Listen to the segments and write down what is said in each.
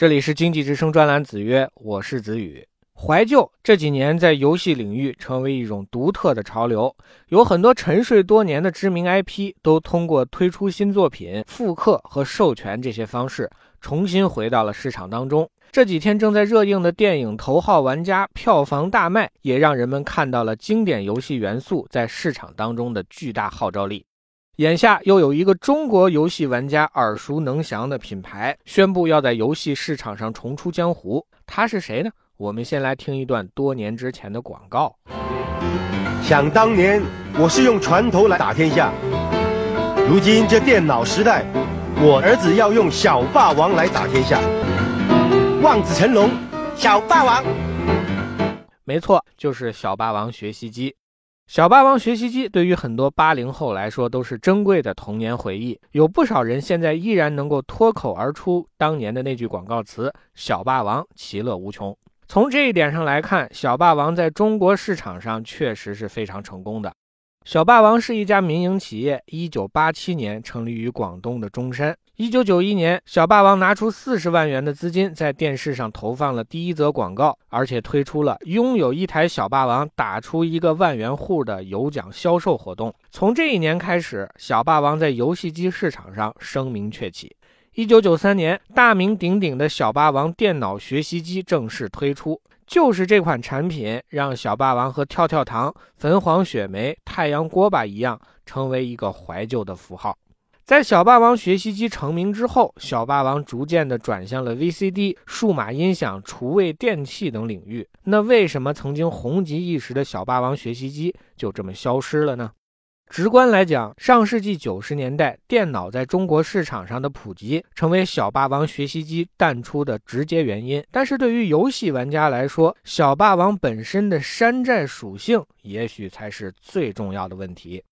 这里是经济之声专栏子曰，我是子宇。怀旧这几年在游戏领域成为一种独特的潮流，有很多沉睡多年的知名 IP 都通过推出新作品、复刻和授权这些方式，重新回到了市场当中。这几天正在热映的电影《头号玩家》票房大卖，也让人们看到了经典游戏元素在市场当中的巨大号召力。眼下又有一个中国游戏玩家耳熟能详的品牌宣布要在游戏市场上重出江湖，他是谁呢？我们先来听一段多年之前的广告。想当年，我是用拳头来打天下，如今这电脑时代，我儿子要用小霸王来打天下。望子成龙，小霸王。没错，就是小霸王学习机。小霸王学习机对于很多八零后来说都是珍贵的童年回忆，有不少人现在依然能够脱口而出当年的那句广告词：“小霸王其乐无穷。”从这一点上来看，小霸王在中国市场上确实是非常成功的。小霸王是一家民营企业，一九八七年成立于广东的中山。一九九一年，小霸王拿出四十万元的资金，在电视上投放了第一则广告，而且推出了拥有一台小霸王打出一个万元户的有奖销售活动。从这一年开始，小霸王在游戏机市场上声名鹊起。一九九三年，大名鼎鼎的小霸王电脑学习机正式推出，就是这款产品让小霸王和跳跳糖、粉黄雪梅、太阳锅巴一样，成为一个怀旧的符号。在小霸王学习机成名之后，小霸王逐渐地转向了 VCD、数码音响、厨卫电器等领域。那为什么曾经红极一时的小霸王学习机就这么消失了呢？直观来讲，上世纪九十年代，电脑在中国市场上的普及，成为小霸王学习机淡出的直接原因。但是对于游戏玩家来说，小霸王本身的山寨属性，也许才是最重要的问题。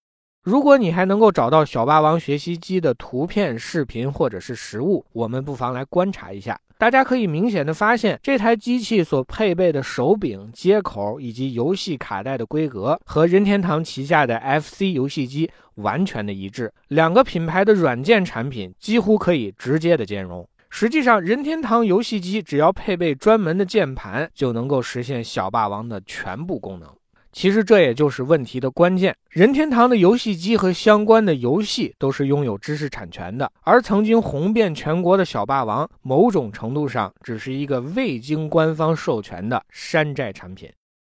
如果你还能够找到小霸王学习机的图片、视频或者是实物，我们不妨来观察一下。大家可以明显的发现，这台机器所配备的手柄、接口以及游戏卡带的规格，和任天堂旗下的 FC 游戏机完全的一致。两个品牌的软件产品几乎可以直接的兼容。实际上，任天堂游戏机只要配备专门的键盘，就能够实现小霸王的全部功能。其实这也就是问题的关键。任天堂的游戏机和相关的游戏都是拥有知识产权的，而曾经红遍全国的小霸王，某种程度上只是一个未经官方授权的山寨产品。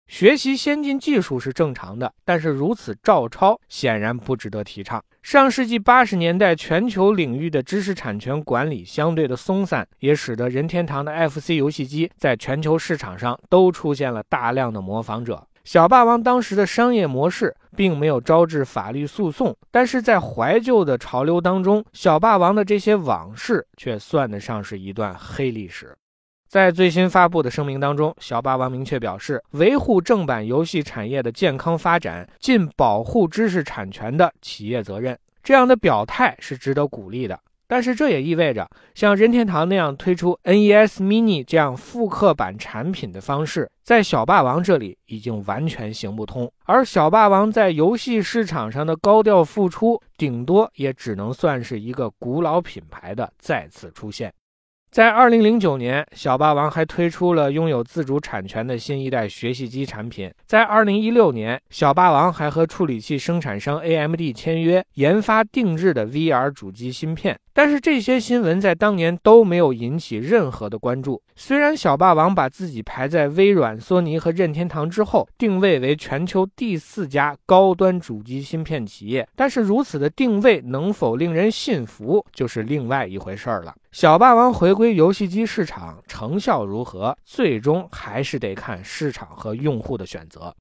学习先进技术是正常的，但是如此照抄显然不值得提倡。上世纪八十年代，全球领域的知识产权管理相对的松散，也使得任天堂的 FC 游戏机在全球市场上都出现了大量的模仿者。小霸王当时的商业模式并没有招致法律诉讼，但是在怀旧的潮流当中，小霸王的这些往事却算得上是一段黑历史。在最新发布的声明当中，小霸王明确表示，维护正版游戏产业的健康发展，尽保护知识产权的企业责任。这样的表态是值得鼓励的。但是这也意味着，像任天堂那样推出 NES Mini 这样复刻版产品的方式，在小霸王这里已经完全行不通。而小霸王在游戏市场上的高调付出，顶多也只能算是一个古老品牌的再次出现。在二零零九年，小霸王还推出了拥有自主产权的新一代学习机产品。在二零一六年，小霸王还和处理器生产商 AMD 签约，研发定制的 VR 主机芯片。但是这些新闻在当年都没有引起任何的关注。虽然小霸王把自己排在微软、索尼和任天堂之后，定位为全球第四家高端主机芯片企业，但是如此的定位能否令人信服，就是另外一回事儿了。小霸王回归游戏机市场成效如何，最终还是得看市场和用户的选择。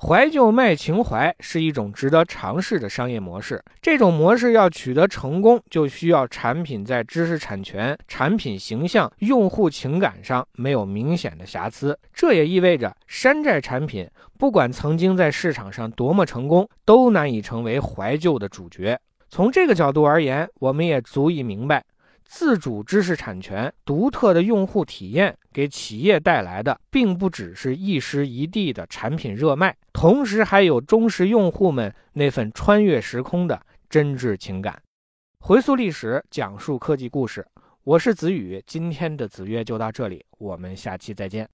怀旧卖情怀是一种值得尝试的商业模式。这种模式要取得成功，就需要产品在知识产权、产品形象、用户情感上没有明显的瑕疵。这也意味着山寨产品不管曾经在市场上多么成功，都难以成为怀旧的主角。从这个角度而言，我们也足以明白。自主知识产权、独特的用户体验，给企业带来的并不只是一时一地的产品热卖，同时还有忠实用户们那份穿越时空的真挚情感。回溯历史，讲述科技故事，我是子宇，今天的子曰就到这里，我们下期再见。